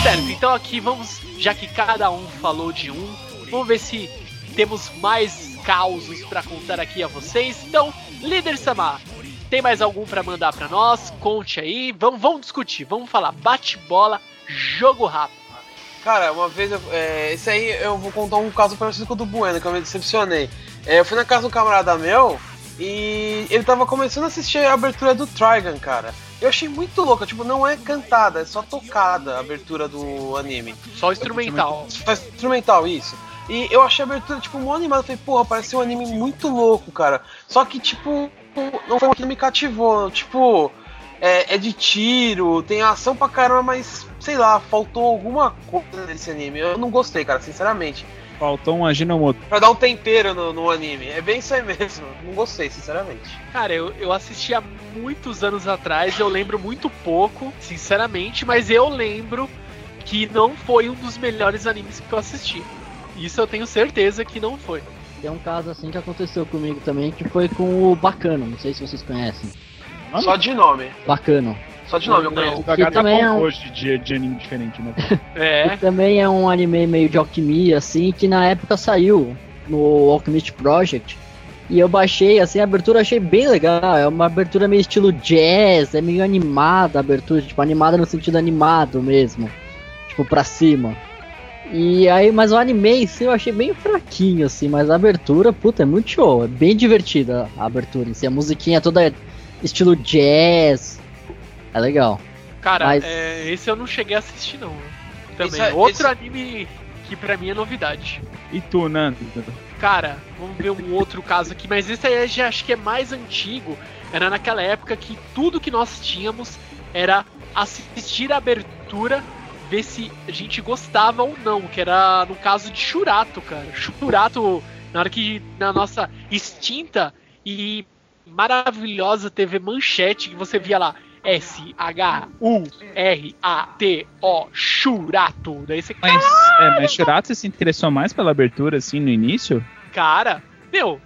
Certo, então aqui vamos, já que cada um falou de um, vamos ver se temos mais causos pra contar aqui a vocês. Então, líder Samar, tem mais algum pra mandar pra nós? Conte aí, vamos, vamos discutir, vamos falar bate-bola, jogo rápido. Cara, uma vez, eu, é, esse aí eu vou contar um caso parecido com o do Bueno, que eu me decepcionei. É, eu fui na casa do camarada meu e ele tava começando a assistir a abertura do Trigun, cara. Eu achei muito louca, tipo, não é cantada, é só tocada a abertura do anime. Só instrumental. Só instrumental, isso. E eu achei a abertura, tipo, muito animada. Eu falei, porra, parece um anime muito louco, cara. Só que, tipo, não foi o que me cativou. Tipo, é, é de tiro, tem ação pra caramba, mas sei lá, faltou alguma coisa nesse anime. Eu não gostei, cara, sinceramente. Faltou um Aginomoto. Pra dar um tempero no, no anime. É bem isso aí mesmo. Não gostei, sinceramente. Cara, eu, eu assisti há muitos anos atrás, eu lembro muito pouco, sinceramente, mas eu lembro que não foi um dos melhores animes que eu assisti. Isso eu tenho certeza que não foi. Tem um caso assim que aconteceu comigo também, que foi com o Bacano, não sei se vocês conhecem. Só de nome. Bacano. Só de nome eu O conheço. Gagá tá também é um- hoje de, de anime diferente, né? É. Que também é um anime meio de alquimia, assim, que na época saiu no Alchemist Project. E eu baixei, assim, a abertura eu achei bem legal. É uma abertura meio estilo jazz, é meio animada a abertura, tipo, animada no sentido animado mesmo. Tipo, pra cima. E aí, mas o anime em si eu achei bem fraquinho, assim, mas a abertura, puta, é muito show. É bem divertida a abertura em si. A musiquinha é toda estilo jazz. É legal. Cara, Mas- é, esse eu não cheguei a assistir, não. Também. Esse é- Outro esse- anime que pra mim é novidade. E tu, Nando? Cara, vamos ver um outro caso aqui, mas esse aí eu já acho que é mais antigo. Era naquela época que tudo que nós tínhamos era assistir a abertura, ver se a gente gostava ou não, que era no caso de Churato, cara. Churato, na hora que na nossa extinta e maravilhosa TV Manchete, que você via lá S-H-U-R-A-T-O, Churato. Daí você, Mas, é, mas Shurato você se interessou mais pela abertura, assim, no início? cara, meu,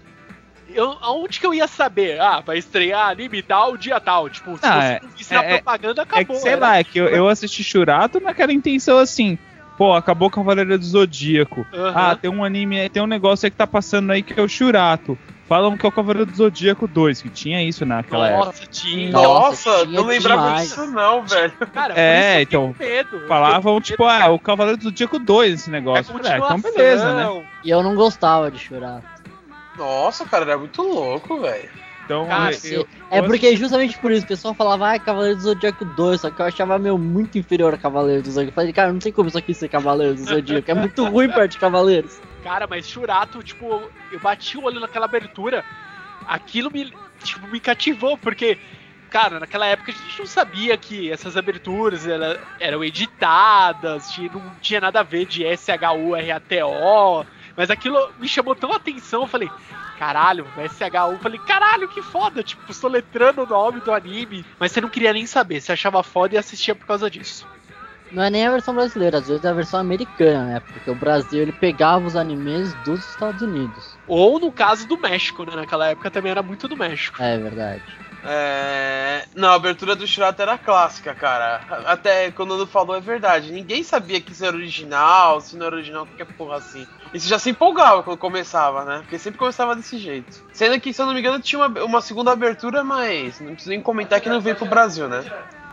eu, aonde que eu ia saber? Ah, vai estrear anime tal, dia tal. Tipo, se Ah, você é- não visse na é- propaganda, é acabou. que, sei era- lá, é que eu, eu assisti Shurato naquela intenção assim, pô, acabou Cavaleiro do Zodíaco. Aham. Ah, tem um anime, tem um negócio aí que tá passando aí que é o Shurato. Falam que é o Cavaleiro do Zodíaco 2, que tinha isso naquela época. Nossa, tinha. Nossa, Nossa, tinha não lembrava demais. disso não, velho. Cara, É, então, medo. Falavam, tipo, medo, ah, o Cavaleiro do Zodíaco 2 esse é negócio. Ah, então beleza, né? E eu não gostava de chorar. Nossa, cara, era muito louco, velho. Então, Cara, eu, É eu porque justamente por isso o pessoal falava, ah, Cavaleiro do Zodíaco 2, só que eu achava meu muito inferior a Cavaleiro do Zodíaco. Eu falei, cara, não tem como isso aqui ser Cavaleiro do Zodíaco, é muito ruim perto de Cavaleiros. Cara, mas Churato, tipo, eu bati o olho naquela abertura, aquilo me, tipo, me cativou, porque, cara, naquela época a gente não sabia que essas aberturas ela- eram editadas, não tinha nada a ver de S-H-U-R-A-T-O, mas aquilo me chamou tão a atenção, eu falei, caralho, SHU, eu falei, caralho, que foda, tipo, soletrando o nome do anime, mas você não queria nem saber, você achava foda e assistia por causa disso. Não é nem a versão brasileira, às vezes é a versão americana, né? Porque o Brasil ele pegava os animes dos Estados Unidos. Ou no caso do México, né, naquela época também era muito do México. É verdade. É... Não, a abertura do Shurato era clássica, cara. Até quando Nando falou é verdade. Ninguém sabia que isso era original, se não era original, qualquer porra assim. Você já se empolgava quando começava, né? Porque sempre começava desse jeito. Sendo que, se eu não me engano, tinha uma, uma segunda abertura, mas não preciso nem comentar que não veio pro Brasil, né?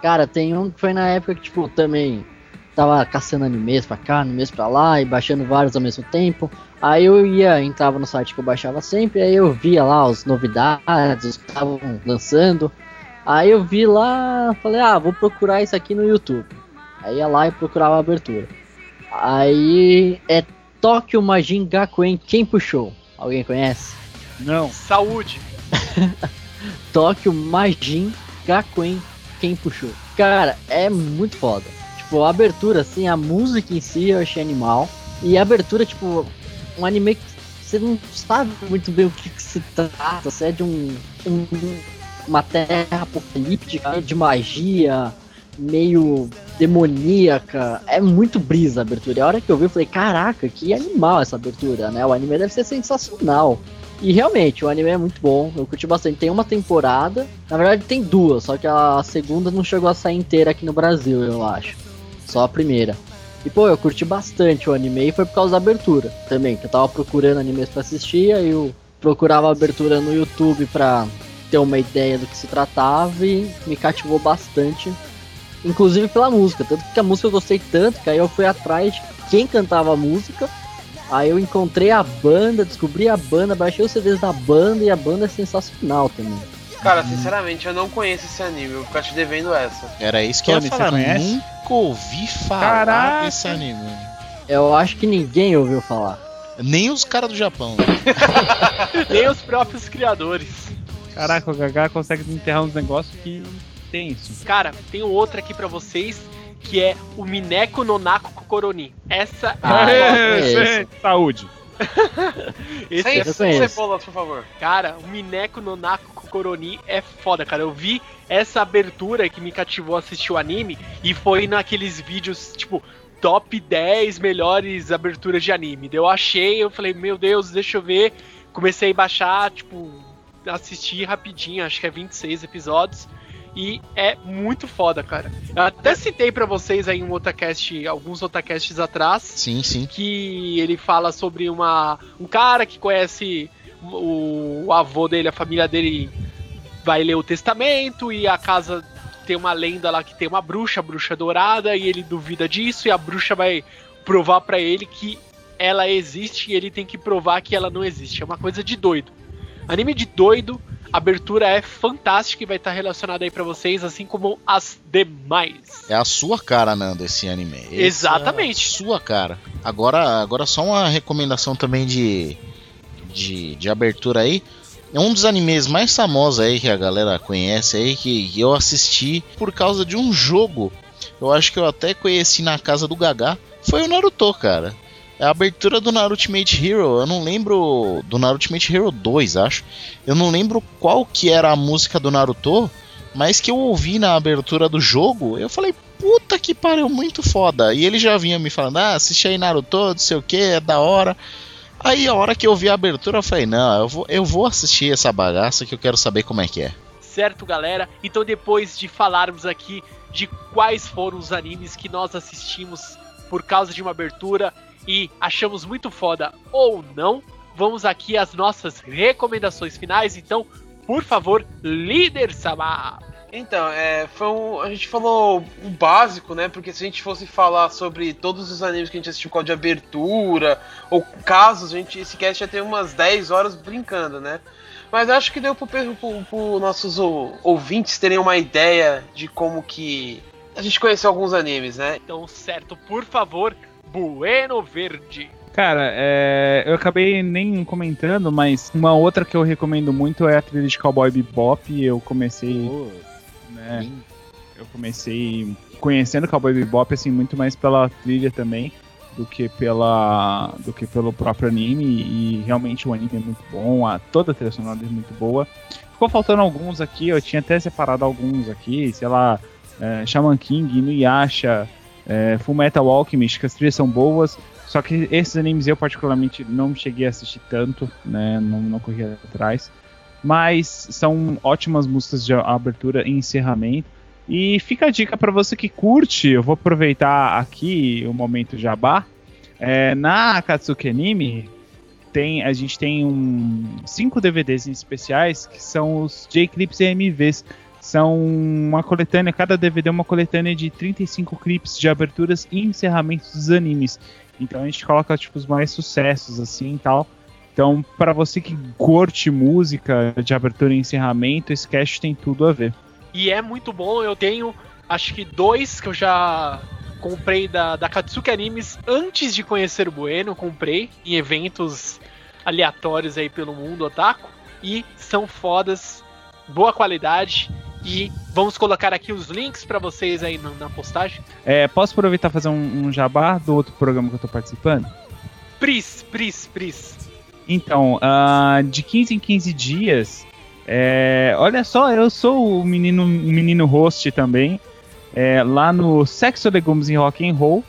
Cara, tem um que foi na época que, tipo, também tava caçando animes pra cá, animes pra lá e baixando vários ao mesmo tempo. Aí eu ia, entrava no site que eu baixava sempre, aí eu via lá as novidades, os que estavam lançando. Aí eu vi lá, falei, ah, vou procurar isso aqui no YouTube. Aí ia lá e procurava a abertura. Aí é Tokyo Majin Gakuen, quem puxou? Alguém conhece? não. Saúde! Tóquio Majin Gakuen quem puxou. Cara, é muito foda. Tipo, a abertura, assim, a música em si eu achei animal. E a abertura, tipo, um anime que você não sabe muito bem o que, que se trata. Se é de um, um- uma terra apocalíptica, de magia, meio demoníaca. É muito brisa a abertura. E a hora que eu vi, eu falei, caraca, que animal essa abertura, né? O anime deve ser sensacional. E realmente, o anime é muito bom, eu curti bastante. Tem uma temporada, na verdade tem duas, só que a segunda não chegou a sair inteira aqui no Brasil, eu acho. Só a primeira. E pô, eu curti bastante o anime e foi por causa da abertura também, que eu tava procurando animes pra assistir, aí eu procurava a abertura no YouTube pra ter uma ideia do que se tratava e me cativou bastante. Inclusive pela música, tanto que a música eu gostei tanto que aí eu fui atrás de quem cantava a música Aí eu encontrei a banda, descobri a banda, baixei os CDs da banda e a banda é sensacional também. Cara, sinceramente, eu não conheço esse anime. Eu vou ficar te devendo essa. Era isso que eu ia você falar. conhece? Nunca ouvi falar Caraca. desse anime. Eu acho que ninguém ouviu falar. Nem os caras do Japão. Nem os próprios criadores. Caraca, o Gaga consegue enterrar uns negócios que tem isso. Cara, tem outra aqui pra vocês que é o Mineko Nonako Kokoroni. Essa Ah, é, é Esse, Saúde. esse Sem, é sem cebolas, por favor. Cara, o Mineko Nonako Kokoroni é foda, cara. Eu vi essa abertura que me cativou a assistir o anime e foi naqueles vídeos, tipo, top 10 melhores aberturas de anime. Eu achei, eu falei, meu Deus, deixa eu ver. Comecei a baixar, tipo, assistir rapidinho, acho que é 26 episódios. E é muito foda, cara. Eu até citei pra vocês aí um otacast, alguns otacasts atrás, Sim, sim. que ele fala sobre uma um cara que conhece o, o avô dele, a família dele vai ler o testamento e a casa tem uma lenda lá que tem uma bruxa, a bruxa dourada, e ele duvida disso e a bruxa vai provar pra ele que ela existe e ele tem que provar que ela não existe. É uma coisa de doido. Anime de doido, a abertura é fantástica e vai estar relacionada aí pra vocês, assim como as demais. É a sua cara, Nando, esse anime. Esse Exatamente. É a sua cara. Agora, agora só uma recomendação também de, de, de abertura aí. É um dos animes mais famosos aí que a galera conhece aí, que eu assisti por causa de um jogo. Eu acho que eu até conheci na casa do Gaga. Foi o Naruto, cara. É a abertura do Naruto Ultimate Hero. Eu não lembro. Do Naruto Ultimate Hero 2, acho. Eu não lembro qual que era a música do Naruto. Mas que eu ouvi na abertura do jogo, eu falei, puta que pariu, muito foda. E ele já vinha me falando, ah, assiste aí Naruto, não sei o que, é da hora. Aí a hora que eu vi a abertura, eu falei, não, eu vou, eu vou assistir essa bagaça que eu quero saber como é que é. Certo, galera? Então, depois de falarmos aqui de quais foram os animes que nós assistimos por causa de uma abertura e achamos muito foda ou não, vamos aqui às nossas recomendações finais. Então, por favor, líder Sama. Então, é, foi um, a gente falou o básico, né? Porque se a gente fosse falar sobre todos os animes que a gente assistiu com de abertura, ou casos, a gente, esse cast ia ter umas 10 horas brincando, né? Mas acho que deu pro, pro nossos ou- ouvintes terem uma ideia de como que a gente conheceu alguns animes, né? Então, certo, por favor, Bueno Verde. Cara, é, eu acabei nem comentando, mas uma outra que eu recomendo muito é a trilha de Cowboy Bebop. Eu comecei, né, eu comecei conhecendo Cowboy Bebop assim muito mais pela trilha também do que pela do que pelo próprio anime e realmente o anime é muito bom, a toda a trilha sonora é muito boa. Ficou faltando alguns aqui, eu tinha até separado alguns aqui, sei lá, é, Shaman King, Inuyasha, é, Full Metal Alchemist, que as trilhas são boas, só que esses animes eu particularmente não cheguei a assistir tanto, né? Não, não corri atrás. Mas são ótimas músicas de abertura e encerramento. E fica a dica para você que curte, eu vou aproveitar aqui o momento jabá. É, na Akatsuki Anime, tem, a gente tem um, cinco DVDs em especiais que são os J-Clips e MVs. São uma coletânea, cada DVD é uma coletânea de 35 clips de aberturas e encerramentos dos animes. Então a gente coloca tipo os mais sucessos assim e tal. Então, para você que curte música de abertura e encerramento, esse cast tem tudo a ver. E é muito bom, eu tenho acho que dois que eu já comprei da, da Katsuki Animes antes de conhecer o Bueno, comprei em eventos aleatórios aí pelo mundo otaku e são fodas, boa qualidade e vamos colocar aqui os links para vocês aí na, na postagem. É, posso aproveitar e fazer um, um jabá do outro programa que eu tô participando? Pris, Pris, Pris. Então, ah, de 15 em 15 dias, é, olha só, eu sou o menino, menino host também, é, lá no Sexo Legumes em Rock and Roll,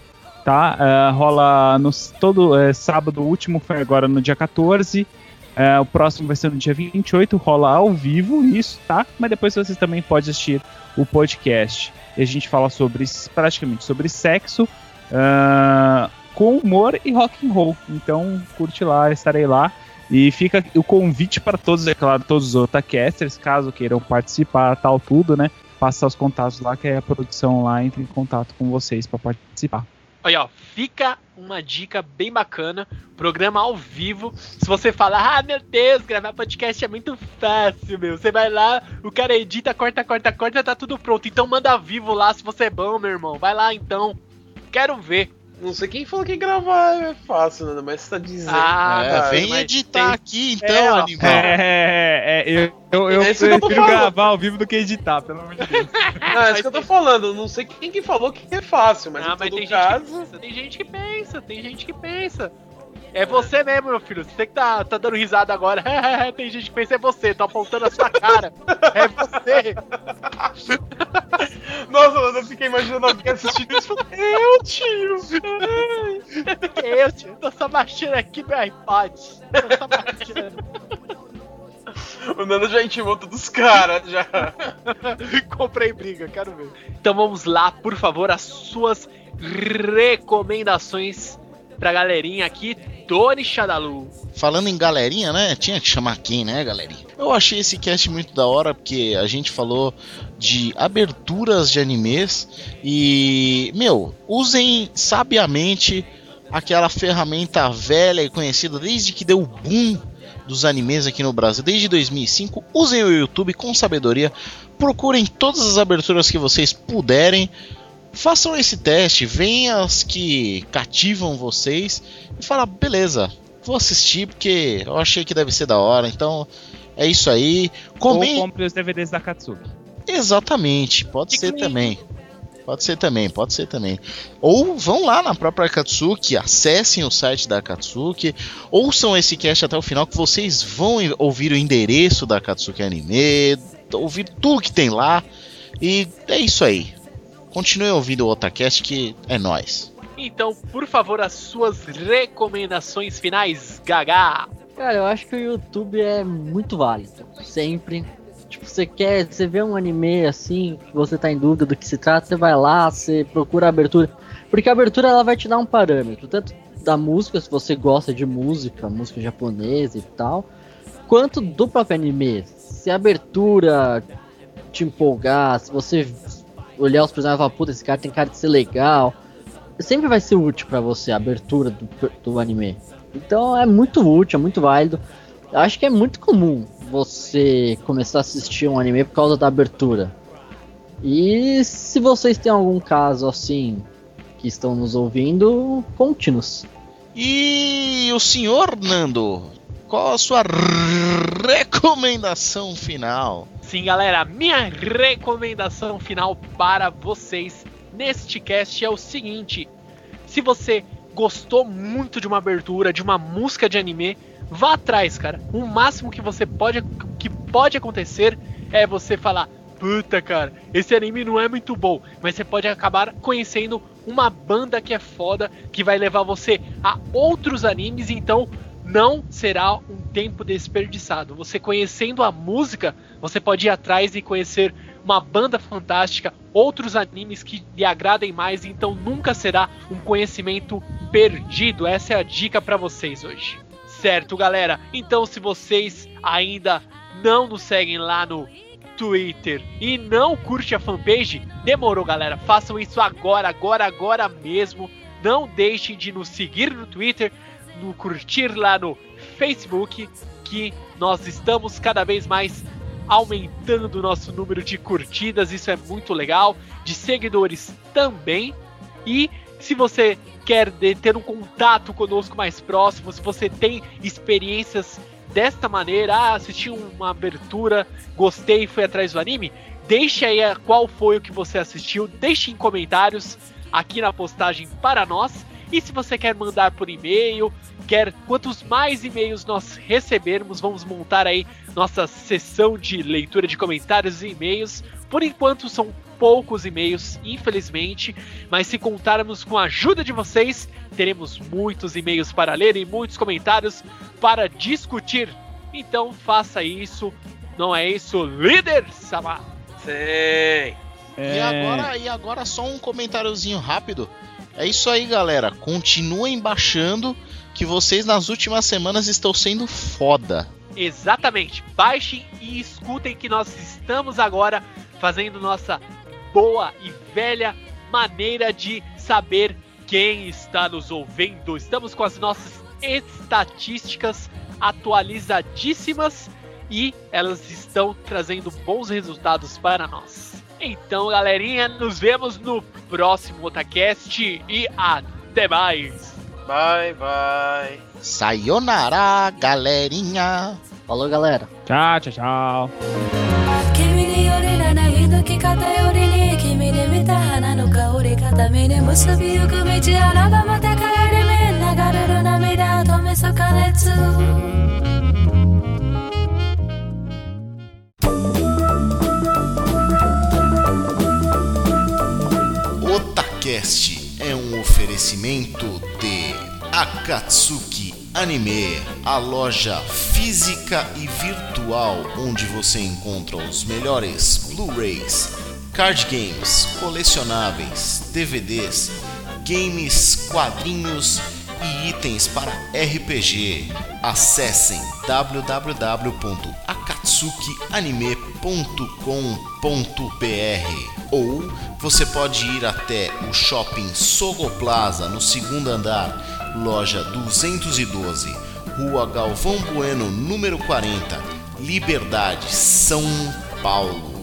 tá? Ah, rola no, todo é, sábado, o último foi agora no dia 14, é, o próximo vai ser no dia 28, rola ao vivo isso, tá? Mas depois vocês também podem assistir o podcast. E a gente fala sobre, praticamente, sobre sexo, ah, com humor e rock and roll. Então, curte lá, estarei lá. E fica o convite para todos, é claro, todos os otacasters, caso queiram participar, tal, tudo, né? Passa os contatos lá, que a produção lá entre em contato com vocês para participar. Olha, ó, fica uma dica bem bacana, programa ao vivo. Se você falar, ah, meu Deus, gravar podcast é muito fácil, meu. Você vai lá, o cara edita, corta, corta, corta, tá tudo pronto. Então manda vivo lá se você é bom, meu irmão. Vai lá então. Quero ver. Não sei quem falou que gravar é fácil, né? Mas você tá dizendo. Ah, É, cara, vem mas editar tem- aqui então, É, animal. É, é, eu, eu, eu É isso que eu tô prefiro gravar ao vivo do que editar, pelo amor de Deus. Não, é isso que eu tô falando. Não sei quem que falou que é fácil, mas Ah, em todo tem caso. gente que pensa, tem gente que pensa, tem gente que pensa. É você mesmo, meu filho. Você que tá, tá dando risada agora. tem gente que pensa, é você, tô apontando a sua cara. É você. Nossa, mano, eu fiquei imaginando alguém assistindo isso e eu, tio. Eu, tio, tô só baixando aqui meu iPod. Tô só baixando. O Nando já intimou todos os caras, já. Comprei briga, quero ver. Então vamos lá, por favor, as suas recomendações pra galerinha aqui. Tony Shadalu. Falando em galerinha, né? Tinha que chamar quem, né, galerinha? Eu achei esse cast muito da hora porque a gente falou de aberturas de animes e, meu, usem sabiamente aquela ferramenta velha e conhecida desde que deu o boom dos animes aqui no Brasil, desde 2005. Usem o YouTube com sabedoria, procurem todas as aberturas que vocês puderem. Façam esse teste, venham as que cativam vocês e fala, beleza, vou assistir porque eu achei que deve ser da hora. Então é isso aí. Ou compre os DVDs da Katsuki. Exatamente, pode ser também. Pode ser também, pode ser também. Ou vão lá na própria Akatsuki, acessem o site da Akatsuki, ouçam esse cast até o final que vocês vão ouvir o endereço da Akatsuki Anime, ouvir tudo que tem lá. E é isso aí. Continue ouvindo o Otacast que é nóis. Então, por favor, as suas recomendações finais, Gaga. Cara, eu acho que o YouTube é muito válido. Sempre. Tipo, você quer, você vê um anime assim, que você tá em dúvida do que se trata, você vai lá, você procura a abertura. Porque a abertura ela vai te dar um parâmetro, tanto da música, se você gosta de música, música japonesa e tal, quanto do próprio anime. Se a abertura te empolgar, se você olhar os personagens e falar, puta, esse cara tem cara de ser legal, sempre vai ser útil pra você a abertura do, do anime. Então é muito útil, é muito válido. Eu acho que é muito comum você começar a assistir um anime por causa da abertura. E se vocês têm algum caso assim que estão nos ouvindo, conte-nos. E o senhor Nando, qual a sua recomendação final? Sim, galera, minha recomendação final para vocês neste cast é o seguinte: se você gostou muito de uma abertura, de uma música de anime, vá atrás, cara. O máximo que você pode que pode acontecer é você falar: "Puta, cara, esse anime não é muito bom", mas você pode acabar conhecendo uma banda que é foda, que vai levar você a outros animes, então não será um tempo desperdiçado. Você conhecendo a música, você pode ir atrás e conhecer uma banda fantástica, outros animes que lhe agradem mais, então nunca será um conhecimento perdido. Essa é a dica para vocês hoje. Certo, galera? Então, se vocês ainda não nos seguem lá no Twitter e não curte a fanpage, demorou, galera. Façam isso agora, agora, agora mesmo. Não deixem de nos seguir no Twitter, no curtir lá no Facebook, que nós estamos cada vez mais aumentando o nosso número de curtidas, isso é muito legal, de seguidores também. E se você quer ter um contato conosco mais próximo, se você tem experiências desta maneira, ah, assisti uma abertura, gostei fui atrás do anime, deixe aí qual foi o que você assistiu, deixe em comentários aqui na postagem para nós. E se você quer mandar por e-mail, quer quantos mais e-mails nós recebermos, vamos montar aí nossa sessão de leitura de comentários e e-mails. Por enquanto são poucos e-mails, infelizmente, mas se contarmos com a ajuda de vocês, teremos muitos e-mails para ler e muitos comentários para discutir. Então faça isso, não é isso, líder Sama? Sim. E agora, e agora só um comentáriozinho rápido. É isso aí, galera. Continuem baixando que vocês nas últimas semanas estão sendo foda. Exatamente. Baixem e escutem que nós estamos agora fazendo nossa boa e velha maneira de saber quem está nos ouvindo. Estamos com as nossas estatísticas atualizadíssimas e elas estão trazendo bons resultados para nós. Então, galerinha, nos vemos no próximo Otacast e Até mais! Bye, bye. Sayonara, galerinha. Falou, galera. Tchau, tchau, tchau. 君によりなない抜き方よりに君で見た花の香り片目に結びゆく道あらばまた帰り目流れる涙を止めそ加熱 Otacast é um oferecimento de Akatsuki Anime, a loja física e virtual onde você encontra os melhores Blu-rays, card games, colecionáveis, DVDs, games, quadrinhos e itens para RPG. Acessem www.akatsukianime.com.br ou você pode ir até o shopping Sogo Plaza no segundo andar, loja 212, Rua Galvão Bueno, número 40, Liberdade, São Paulo.